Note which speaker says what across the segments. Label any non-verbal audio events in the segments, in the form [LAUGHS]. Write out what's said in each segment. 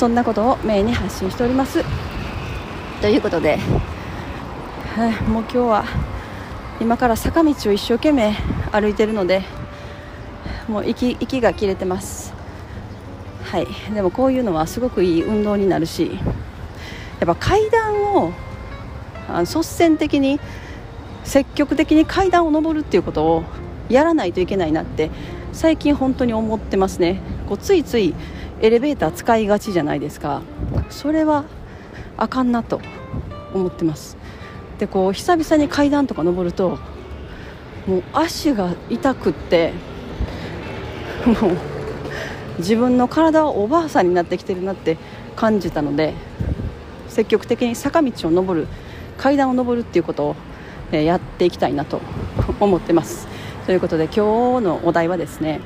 Speaker 1: そんなことをメインに発信しております。ということで、はい、もう今日は今から坂道を一生懸命歩いてるのでもう息息が切れてます。はいでもこういうのはすごくいい運動になるしやっぱ階段を率先的に積極的に階段を上るっていうことをやらないといけないなって最近本当に思ってますね。こうついついエレベーター使いがちじゃないですか。それはあかんなと思ってます。でこう久々に階段とか登るともう足が痛くってもう自分の体はおばあさんになってきてるなって感じたので積極的に坂道を登る階段を登るっていうことをやっていきたいなと思ってます。ということで今日のお題はですね、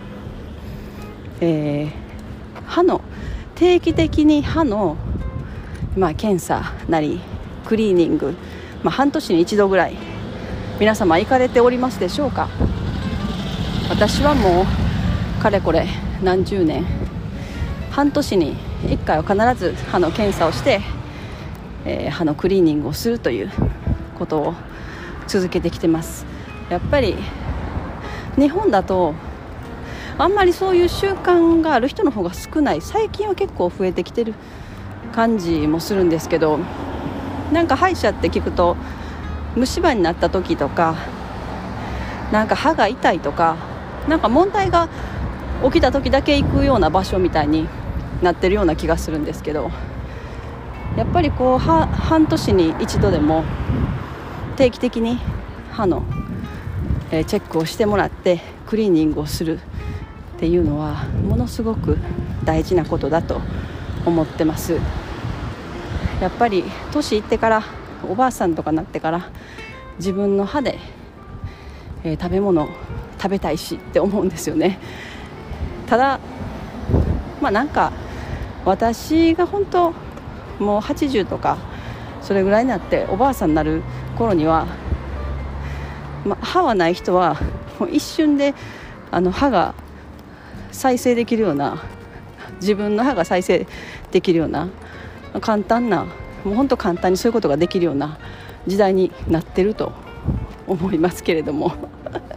Speaker 1: えー、歯の定期的に歯の、まあ、検査なりクリーニング、まあ、半年に一度ぐらい皆様行かれておりますでしょうか？私はもうかれこれ何十年半年に1回は必ず歯の検査をして、えー、歯のクリーニングをするということを続けてきてます。やっぱり日本だとあんまりそういう習慣がある人の方が少ない。最近は結構増えてきてる感じもするんですけどなんか歯医者って聞くと虫歯になった時とかなんか歯が痛いとかなんか問題が起きた時だけ行くような場所みたいになってるような気がするんですけどやっぱりこう半年に一度でも定期的に歯の、チェックをしてもらってクリーニングをするっていうのはものすごく大事なことだと思ってます。やっぱり年いってからおばあさんとかなってから自分の歯で、えー、食べ物食べたいしって思うんですよね。ただまあなんか私が本当もう80とかそれぐらいになっておばあさんになる頃には、ま歯はない人はもう一瞬であの歯が再生できるような自分の歯が再生できるような簡単なもう本当簡単にそういうことができるような時代になってると思いますけれども。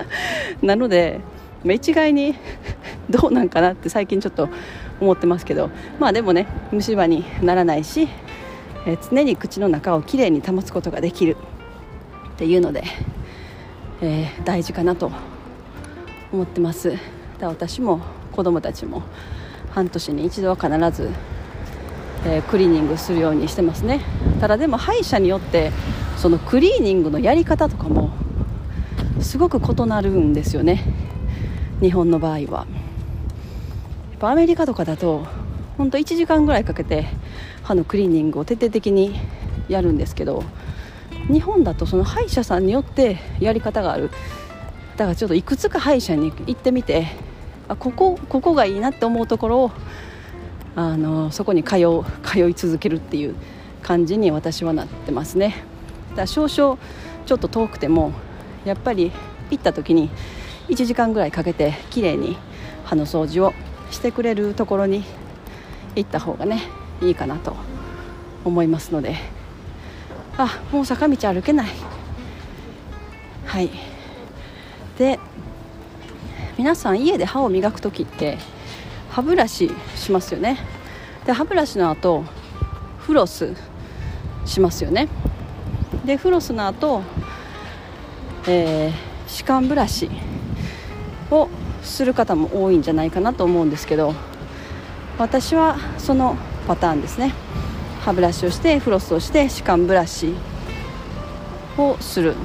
Speaker 1: [LAUGHS] なので一概に [LAUGHS] どうなんかなって最近ちょっと思ってますけど。まあでもね虫歯にならないし、え常に口の中をきれいに保つことができる。っていうので、えー、大事かなと思ってます。だ私も子供たちも半年に一度は必ず、えー、クリーニングするようにしてますね。ただでも歯医者によってそのクリーニングのやり方とかもすごく異なるんですよね。日本の場合は。やっぱアメリカとかだと本当1時間ぐらいかけて歯のクリーニングを徹底的にやるんですけど日本だとその歯医者さんによってやり方がある。だからちょっといくつか歯医者に行ってみてあここここがいいなって思うところをあのそこに通う通い続けるっていう感じに私はなってますね。だから少々ちょっと遠くてもやっぱり行った時に1時間ぐらいかけてきれいに歯の掃除をしてくれるところに行った方がねいいかなと思いますので。あもう坂道歩けない。はい。で皆さん家で歯を磨く時って歯ブラシしますよね。で歯ブラシの後フロスしますよね。でフロスの後、えー、歯間ブラシをする方も多いんじゃないかなと思うんですけど私はそのパターンですね。歯ブラシをしてフロスをして歯間ブラシをする。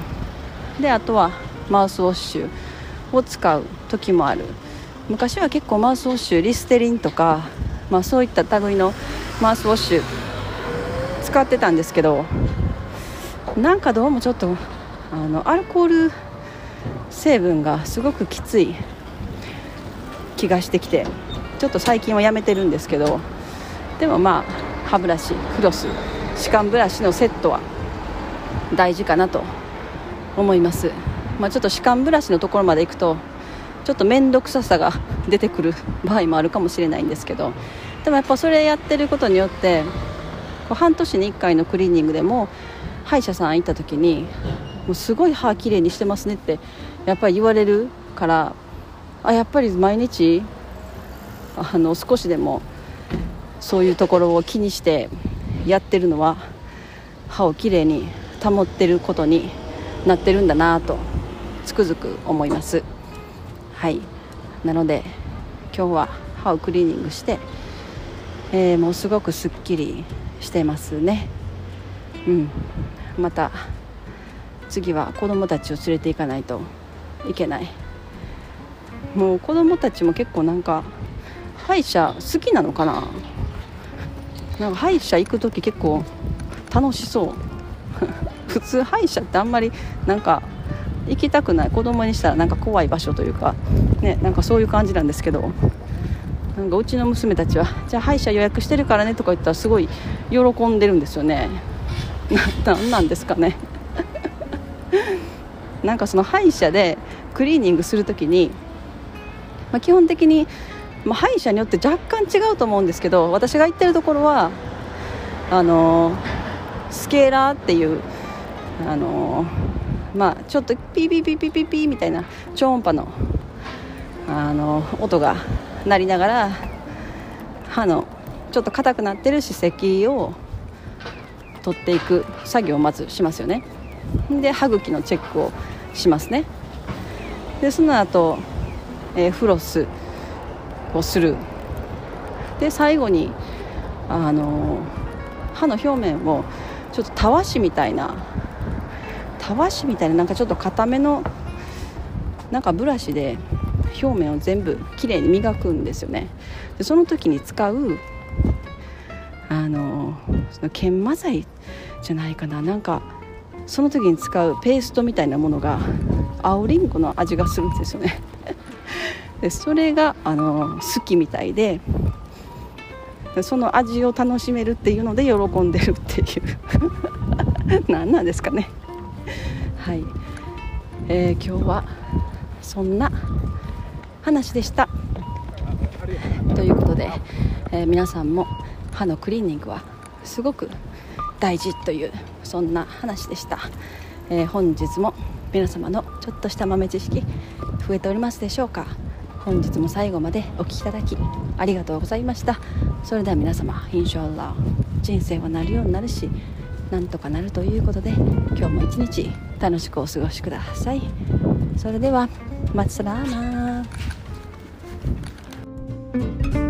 Speaker 1: であとはマウスウォッシュ。を使う時もある。昔は結構マウスウォッシュリステリンとかまあ、そういった類のマウスウォッシュ使ってたんですけどなんかどうもちょっとあのアルコール成分がすごくきつい気がしてきてちょっと最近はやめてるんですけどでもまあ歯ブラシフロス歯間ブラシのセットは大事かなと思います、まあ、ちょっと歯間ブラシのところまで行くとちょっと面倒くささが [LAUGHS] 出てくる場合もあるかもしれないんですけどでもやっぱそれやってることによってこう半年に1回のクリーニングでも歯医者さん行った時にもうすごい歯きれいにしてますねってやっぱり言われるからあやっぱり毎日あの少しでもそういうところを気にしてやってるのは歯をきれいに保ってることになってるんだなとつくづく思います。はい。なので今日は歯をクリーニングして、えー、もうすごくすっきりしてますね。うん。また次は子供たちを連れて行かないといけない。もう子供たちも結構なんか歯医者好きなのかな？なんか歯医者行く時結構楽しそう。[LAUGHS] 普通歯医者ってあんまりなんか行きたくない子供にしたらなんか怖い場所というかねなんかそういう感じなんですけどなんかうちの娘たちはじゃあ歯医者予約してるからねとか言ったらすごい喜んでるんですよね。何なんですかね。[LAUGHS] なんかその歯医者でクリーニングする時に、まあ、基本的にまあ、歯医者によって若干違うと思うんですけど私が行ってるところはあのスケーラーっていうあのまあちょっとピーピーピーピーピーピーみたいな超音波のあの音が鳴りながら歯のちょっと硬くなってる歯石を取っていく作業をまずしますよね。で歯茎のチェックをしますね。でその後、えー、フロスをする。で最後にあの歯の表面をちょっとたわしみたいなたわしみたいななんかちょっと硬めのなんかブラシで表面を全部きれいに磨くんですよね。でその時に使うあのその研磨剤じゃないかな。なんかその時に使うペーストみたいなものが青りんごの味がするんですよね。[LAUGHS] でそれがあの好きみたいでその味を楽しめるっていうので喜んでるっていう。[LAUGHS] 何なんですかね。はい、えー、今日はそんな話でした。ということで、えー、皆さんも歯のクリーニングはすごく大事というそんな話でした、えー、本日も皆様のちょっとした豆知識増えておりますでしょうか。本日も最後までお聴きいただきありがとうございました。それでは皆様インシャアラ人生はなるようになるしなんとかなるということで今日も一日楽しくお過ごしください。それではマッサラーマー。